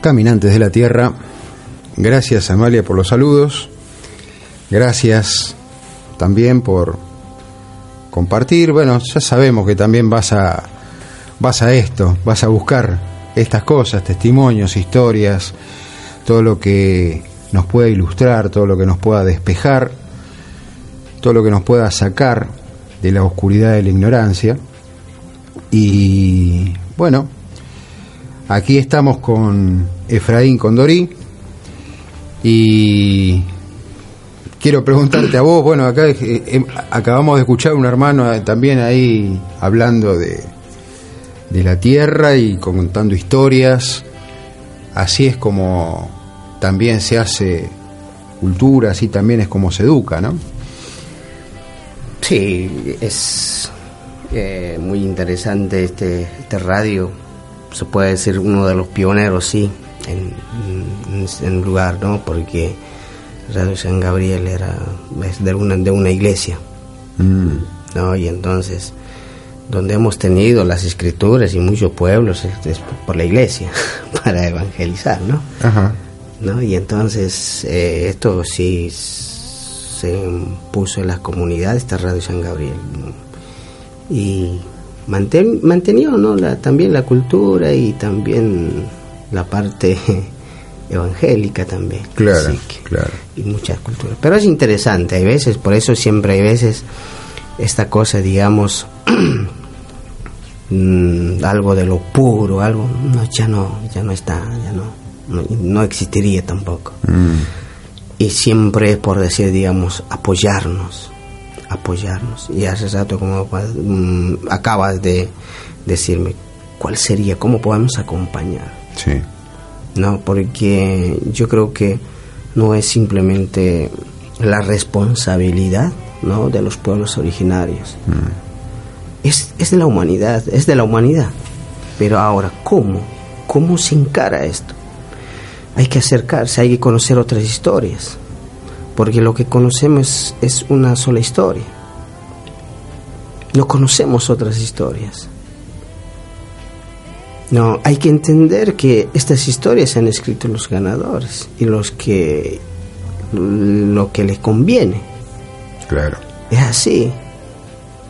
Caminantes de la Tierra. Gracias Amalia por los saludos. Gracias también por compartir. Bueno, ya sabemos que también vas a vas a esto, vas a buscar estas cosas, testimonios, historias, todo lo que nos pueda ilustrar, todo lo que nos pueda despejar, todo lo que nos pueda sacar de la oscuridad de la ignorancia. Y bueno, aquí estamos con Efraín Condorí y quiero preguntarte a vos, bueno, acá eh, em, acabamos de escuchar un hermano eh, también ahí hablando de, de la tierra y contando historias. Así es como también se hace cultura, así también es como se educa, ¿no? Sí, es eh, muy interesante este, este radio. Se puede decir uno de los pioneros, sí, en, en, lugar, ¿no? Porque Radio San Gabriel era de una, de una iglesia, mm. ¿no? Y entonces, donde hemos tenido las escrituras y muchos pueblos es, por la iglesia, (laughs) para evangelizar, ¿no? Ajá. ¿No? Y entonces, eh, esto sí se puso en las comunidades, esta Radio San Gabriel. Y manten, mantenió ¿no? La, también la cultura y también la parte evangélica también. Claro, claro. Y muchas culturas. Pero es interesante, hay veces, por eso siempre hay veces esta cosa, digamos, (clears throat) mm, algo de lo puro, algo, no, ya no, ya no está, ya no, no, existiría tampoco. Mm. Y siempre por decir, digamos, apoyarnos, apoyarnos. Y hace rato, como mm, acabas de decirme, ¿cuál sería? ¿Cómo podemos acompañar? Sí. No, porque yo creo que no es simplemente la responsabilidad ¿no? de los pueblos originarios. Mm. Es, es de la humanidad, es de la humanidad. Pero ahora, ¿cómo? ¿Cómo se encara esto? Hay que acercarse, hay que conocer otras historias. Porque lo que conocemos es una sola historia. No conocemos otras historias. No, hay que entender que estas historias se han escrito los ganadores y los que lo que les conviene. Claro. Es así.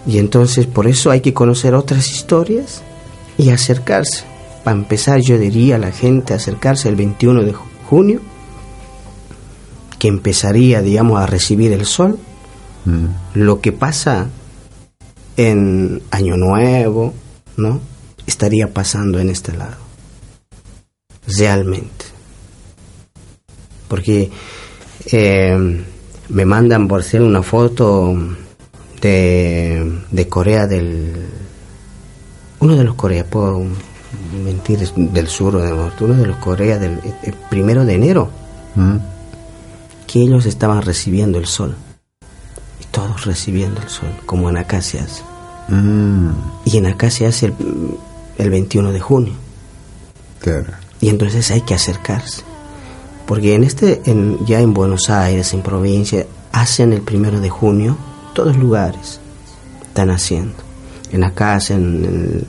Y entonces por eso hay que conocer otras historias y acercarse. Para empezar yo diría a la gente acercarse el 21 de junio, que empezaría, digamos, a recibir el sol. Mm. Lo que pasa en Año Nuevo, ¿no? Estaría pasando en este lado. Realmente. Porque eh, me mandan por ser una foto de, de Corea del... Uno de los Corea, puedo mentir, del sur o del norte, uno de los Corea del primero de enero, mm. que ellos estaban recibiendo el sol. Y todos recibiendo el sol, como en hace. Mm. Y en hace el, el 21 de junio. Y entonces hay que acercarse. Porque en este, en, ya en Buenos Aires, en provincia, hacen el primero de junio, todos lugares están haciendo. En la casa, en, el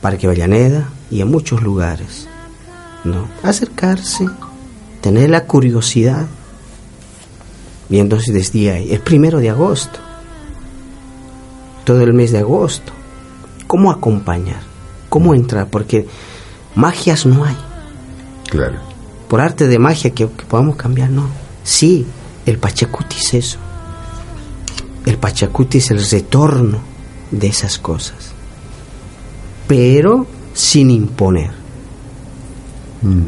Parque Vallaneda y en muchos lugares. ¿no? Acercarse, tener la curiosidad. Y entonces desde ahí, el primero de agosto, todo el mes de agosto, cómo acompañar, cómo entrar, porque magias no hay. Claro. Por arte de magia que, podamos cambiar, no. Sí, el Pachacuti es eso. El Pachacuti es el retorno de esas cosas. Pero sin imponer. Mm.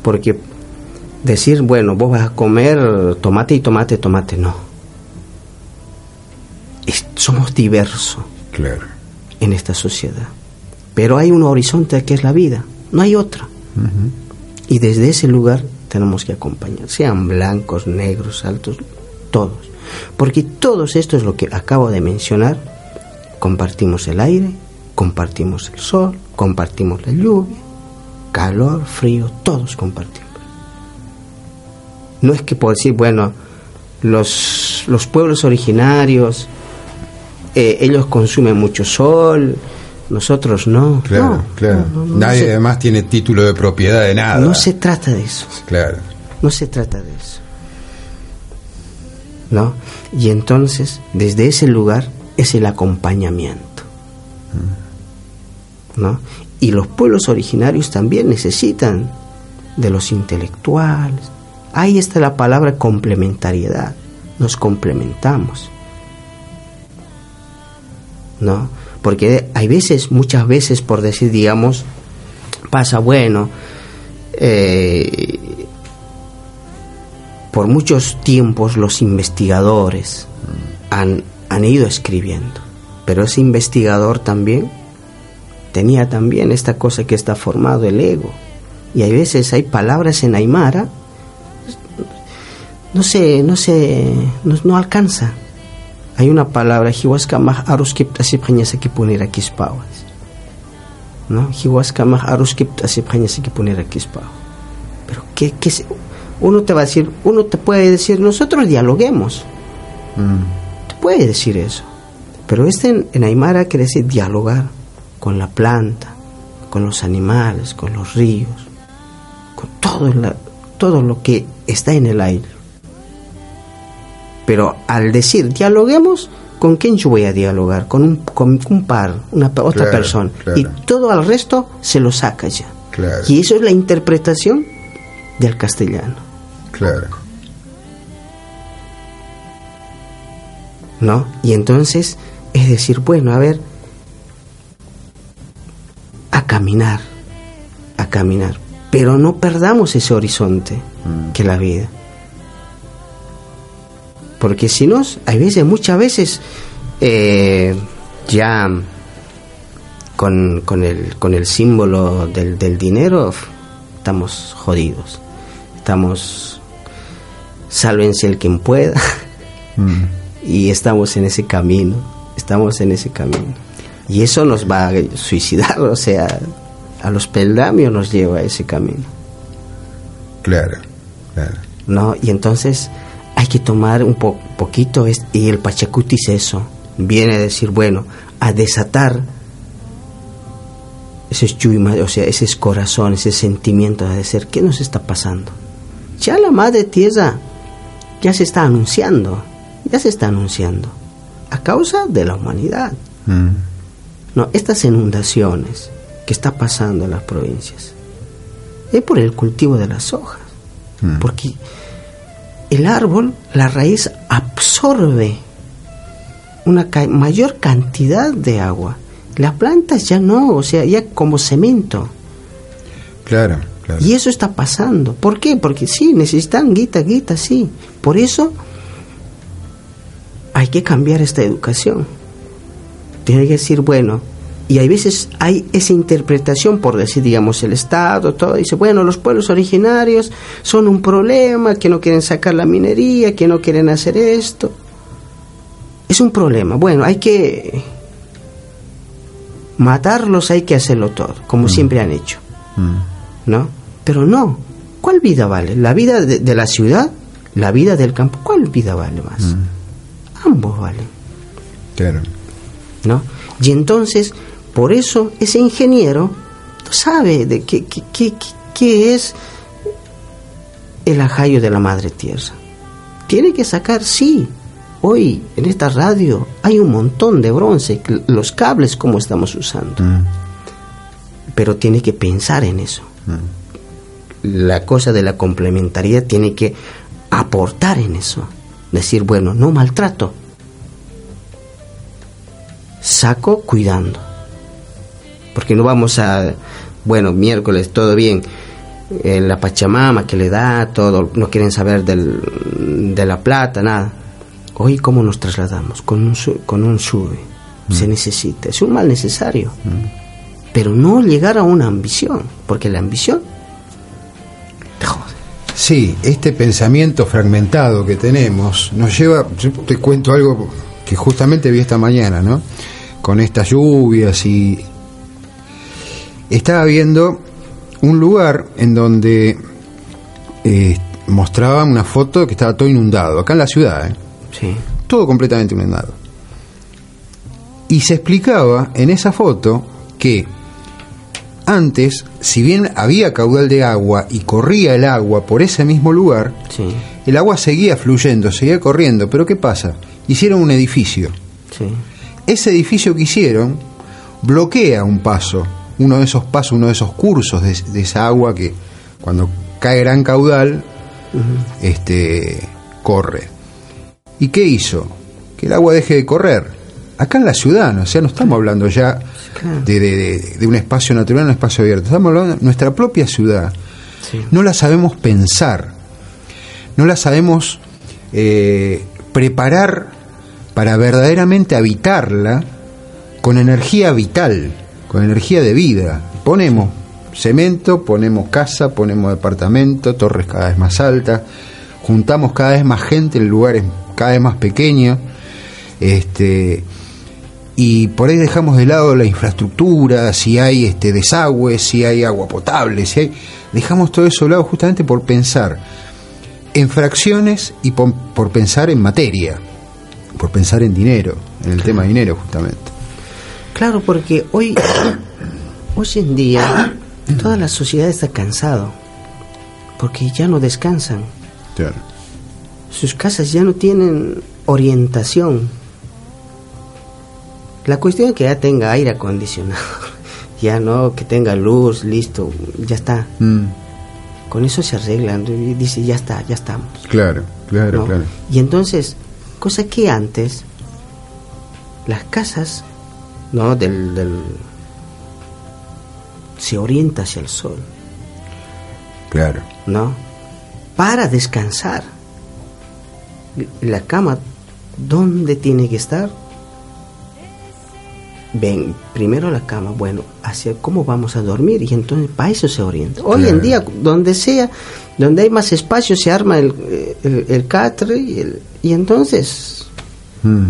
Porque decir, bueno, vos vas a comer tomate y tomate, tomate, no. somos diversos. Claro en esta sociedad. Pero hay un horizonte que es la vida, no hay otra. Y desde ese lugar tenemos que acompañar, sean blancos, negros, altos, todos. Porque todos esto es lo que acabo de mencionar, compartimos el aire, compartimos el sol, compartimos la lluvia, calor, frío, todos compartimos. No es que por decir, bueno, los, los pueblos originarios, eh, ellos consumen mucho sol, nosotros no. Claro, claro. Nadie además tiene título de propiedad de nada. No se trata de eso. Claro. No se trata de eso. ¿No? Y entonces, desde ese lugar es el acompañamiento. ¿No? Y los pueblos originarios también necesitan de los intelectuales. Ahí está la palabra complementariedad. Nos complementamos. ¿No? Porque hay veces, muchas veces, por decir, digamos, pasa, bueno, eh, por muchos tiempos los investigadores han, han ido escribiendo, pero ese investigador también tenía también esta cosa que está formado, el ego. Y hay veces hay palabras en Aymara, no sé, no sé, no, no alcanza hay una palabra, hiwaskamah aruskip asiphañasaki punira kispawas. ¿No? Hiwaskamah aruskip asiphañasaki punira kispawas. Pero ¿qué, qué uno te va a decir, uno te puede decir, nosotros dialoguemos. Mm. Te puede decir eso. Pero este en, en, Aymara quiere decir dialogar con la planta, con los animales, con los ríos, con todo, la, todo lo que está en el aire. Pero al decir dialoguemos, ¿con quién yo voy a dialogar? Con un, con un par, una otra persona. Y todo el resto se lo saca ya. Y eso es la interpretación del castellano. Claro. ¿No? Y entonces es decir, bueno, a ver, a caminar, a caminar, pero no perdamos ese horizonte mm. que la vida. Porque si no, hay veces, muchas veces, eh, ya con, con, el, con el símbolo del, del dinero estamos jodidos. Estamos, sálvense el quien pueda. (laughs) Mm. Y estamos en ese camino, estamos en ese camino. Y eso nos va a suicidar, o sea, a los peldaños nos lleva a ese camino. Claro, claro. ¿No? Y entonces hay que tomar un poquito, y el Pachacutis eso, viene a decir, bueno, a desatar ese chuyma, o sea, ese corazón, ese sentimiento de decir, ¿qué nos está pasando? Ya la madre tierra ya se está anunciando, ya se está anunciando, a causa de la humanidad. Mm. No, estas inundaciones que está pasando en las provincias es por el cultivo de las hojas, mm. porque el árbol, la raíz absorbe una mayor cantidad de agua. Las plantas ya no, o sea, ya como cemento. Claro, claro. Y eso está pasando. ¿Por qué? Porque sí, necesitan guita, guita, sí. Por eso hay que cambiar esta educación. Tiene que decir, bueno, y hay veces hay esa interpretación por decir, digamos, el Estado, todo, dice, bueno, los pueblos originarios son un problema, que no quieren sacar la minería, que no quieren hacer esto. Es un problema. Bueno, hay que matarlos, hay que hacerlo todo, como mm. siempre han hecho. Mm. ¿No? Pero no. ¿Cuál vida vale? ¿La vida de, la ciudad? ¿La vida del campo? ¿Cuál vida vale más? Mm. Ambos valen. Claro. ¿No? Y entonces por eso ese ingeniero sabe de qué, qué, qué, es el ajayo de la madre tierra. Tiene que sacar, sí, hoy en esta radio hay un montón de bronce, los cables como estamos usando. Mm. Pero tiene que pensar en eso. Mm. La cosa de la complementariedad tiene que aportar en eso. Decir, bueno, no maltrato. Saco cuidando porque no vamos a, bueno, miércoles, todo bien, eh, la Pachamama que le da, todo, no quieren saber del, de la plata, nada. Hoy, ¿cómo nos trasladamos? Con un, con un sube, mm. se necesita, es un mal necesario, mm. pero no llegar a una ambición, porque la ambición te jode. Sí, este pensamiento fragmentado que tenemos nos lleva, yo te cuento algo que justamente vi esta mañana, ¿no? con estas lluvias y estaba viendo un lugar en donde eh, mostraba una foto que estaba todo inundado, acá en la ciudad, ¿eh? Sí. todo completamente inundado. Y se explicaba en esa foto que antes, si bien había caudal de agua y corría el agua por ese mismo lugar, Sí. el agua seguía fluyendo, seguía corriendo, pero ¿qué pasa? Hicieron un edificio. Sí. Ese edificio que hicieron bloquea un paso, uno de esos pasos, uno de esos cursos de, de esa agua que cuando cae gran caudal, este, corre. ¿Y qué hizo? Que el agua deje de correr. Acá en la ciudad, ¿no? o sea, no estamos hablando ya de, de- de- de un espacio natural, un espacio abierto. Estamos hablando de nuestra propia ciudad. No la sabemos pensar, no la sabemos eh, preparar para verdaderamente habitarla con energía vital, con energía de vida. Ponemos cemento, ponemos casa, ponemos departamento, torres cada vez más altas, juntamos cada vez más gente en lugares cada vez más pequeños, este, y por ahí dejamos de lado la infraestructura, si hay este desagüe, si hay agua potable, si hay, dejamos todo eso de lado justamente por pensar en fracciones y por, por pensar en materia, por pensar en dinero, en el tema dinero justamente. Claro, porque hoy, (coughs) hoy en día, toda la sociedad está cansado, porque ya no descansan. Sus casas ya no tienen orientación. La cuestión es que ya tenga aire acondicionado, (laughs) ya no que tenga luz, listo, ya está. Mm, Con eso se arreglan y dice, ya está, ya estamos. claro, claro, ¿no? claro. Y entonces, cosa que antes, las casas, ¿no? Del, del- se orienta hacia el sol, Claro. ¿no? Para descansar. La cama, ¿dónde tiene que estar? Ven, primero la cama, bueno, hacia cómo vamos a dormir y entonces para eso se orienta. Hoy en día, donde sea, donde hay más espacio, se arma el, el, el catre y, el- y entonces Mm,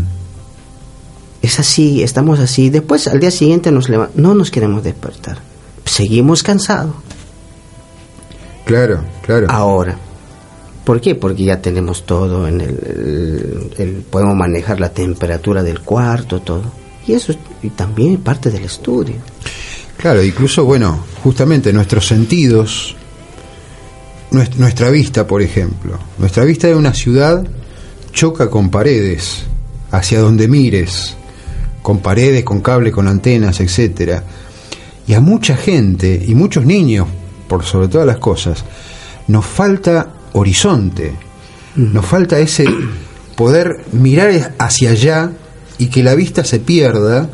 es así, estamos así. Después al día siguiente nos no nos queremos despertar. Seguimos cansados. Claro, claro. Ahora, ¿por qué? Porque ya tenemos todo en el, el- el- podemos manejar la temperatura del cuarto, todo. Y eso es- y también es parte del estudio. Claro, incluso, bueno, justamente nuestros sentidos, nues- nuestra vista, por ejemplo, nuestra vista de una ciudad choca con paredes, hacia donde mires, con paredes, con cable, con antenas, etcétera. Y a mucha gente y muchos niños, por sobre todas las cosas, nos falta horizonte, nos falta ese poder mirar hacia allá y que la vista se pierda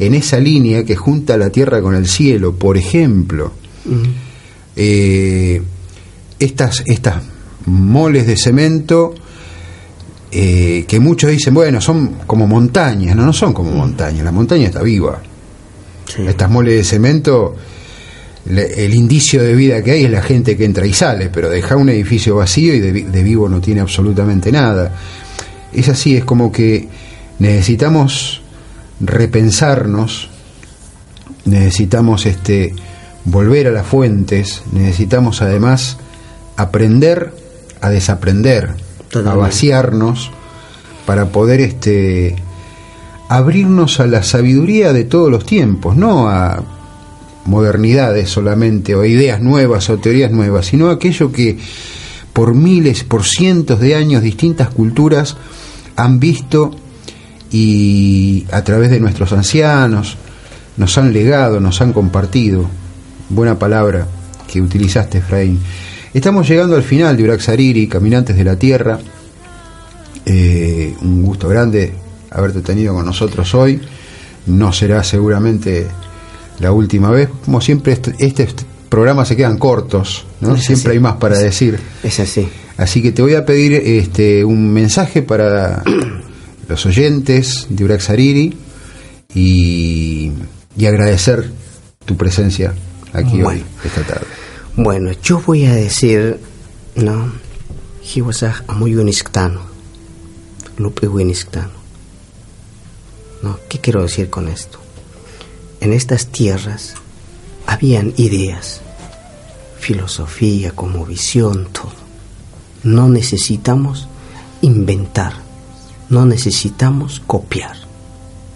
en esa línea que junta la tierra con el cielo, por ejemplo. Eh, estas, estas moles de cemento eh, que muchos dicen, bueno, son como montañas, no, no son como montañas, la montaña está viva. Estas moles de cemento, le- el indicio de vida que hay es la gente que entra y sale, pero deja un edificio vacío y de, de vivo no tiene absolutamente nada. Es así, es como que necesitamos repensarnos, necesitamos este volver a las fuentes, necesitamos además aprender a desaprender, a vaciarnos para poder este abrirnos a la sabiduría de todos los tiempos, no a modernidades solamente o ideas nuevas o teorías nuevas, sino aquello que por miles, por cientos de años distintas culturas han visto y a través de nuestros ancianos nos han legado, nos han compartido. Buena palabra que utilizaste, Efraín. Estamos llegando al final de Uraxariri, Caminantes de la Tierra. Eh, un gusto grande haberte tenido con nosotros hoy. No será seguramente la última vez. Como siempre, este, este programas se quedan cortos, ¿no? Siempre así. hay más para decir. Es así. Así que te voy a pedir este un mensaje para (clears throat) los oyentes de Uraxariri y, y agradecer tu presencia aquí hoy, esta tarde. Bueno, yo voy a decir, no, hiwasaj amuy winiktano, lupe winiktano. ¿no? ¿Qué quiero decir con esto? En estas tierras habían ideas, filosofía, como visión, todo. No necesitamos inventar, no necesitamos copiar.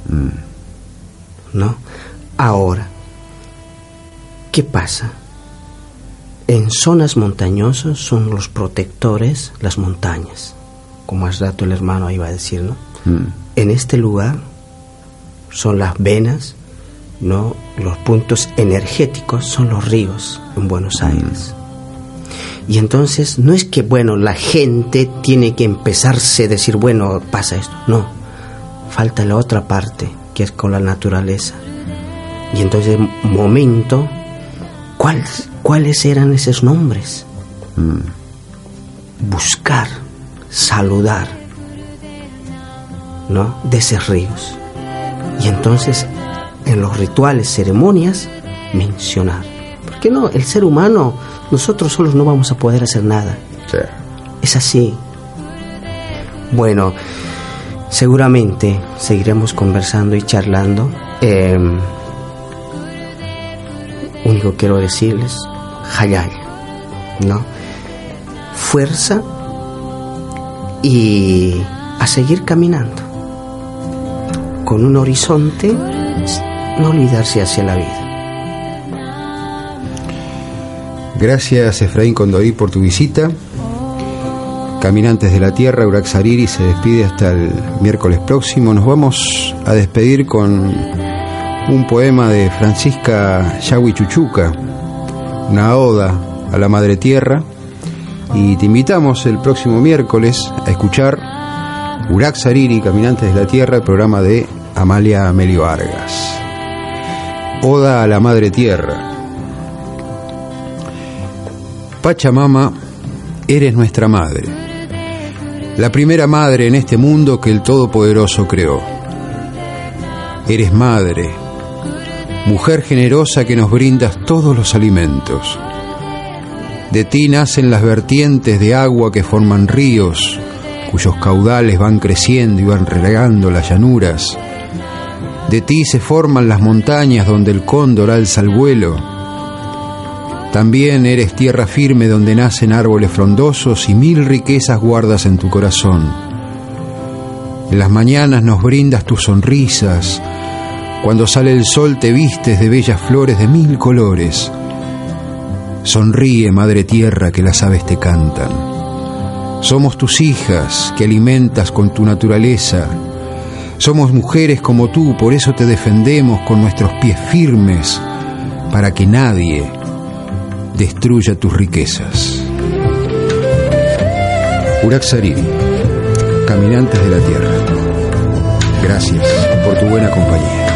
Mm. ¿No? Ahora, ¿qué pasa? En zonas montañosas son los protectores las montañas, como hace rato el hermano iba a decir, ¿no? Mm. En este lugar son las venas, ¿no? Los puntos energéticos son los ríos en Buenos mm. Aires. Y entonces no es que, bueno, la gente tiene que empezarse a decir, bueno, pasa esto. No, falta la otra parte, que es con la naturaleza. Y entonces, momento, ¿cuáles, cuáles eran esos nombres? Mm. Buscar, saludar, ¿no? De esos ríos. Y entonces, en los rituales, ceremonias, mencionar. Porque no, el ser humano, nosotros solos no vamos a poder hacer nada. Es así. Bueno, seguramente seguiremos conversando y charlando. Eh, único quiero decirles, Hayal, ¿no? Fuerza y a seguir caminando con un horizonte, no olvidarse hacia la vida. Gracias Efraín Condoí por tu visita. Caminantes de la Tierra, Uraxariri se despide hasta el miércoles próximo. Nos vamos a despedir con un poema de Francisca Yahui Chuchuca, una oda a la Madre Tierra. Y te invitamos el próximo miércoles a escuchar Uraxariri, Caminantes de la Tierra, el programa de Amalia Amelio Vargas. Oda a la Madre Tierra. Pachamama, eres nuestra madre, la primera madre en este mundo que el Todopoderoso creó. Eres madre, mujer generosa que nos brindas todos los alimentos. De ti nacen las vertientes de agua que forman ríos, cuyos caudales van creciendo y van regando las llanuras de ti se forman las montañas donde el cóndor alza el vuelo. También eres tierra firme donde nacen árboles frondosos y mil riquezas guardas en tu corazón. En las mañanas nos brindas tus sonrisas. Cuando sale el sol te vistes de bellas flores de mil colores. Sonríe, Madre Tierra, que las aves te cantan. Somos tus hijas que alimentas con tu naturaleza somos mujeres como tú, por eso te defendemos con nuestros pies firmes, para que nadie destruya tus riquezas. Uraxariri, caminantes de la tierra, gracias por tu buena compañía.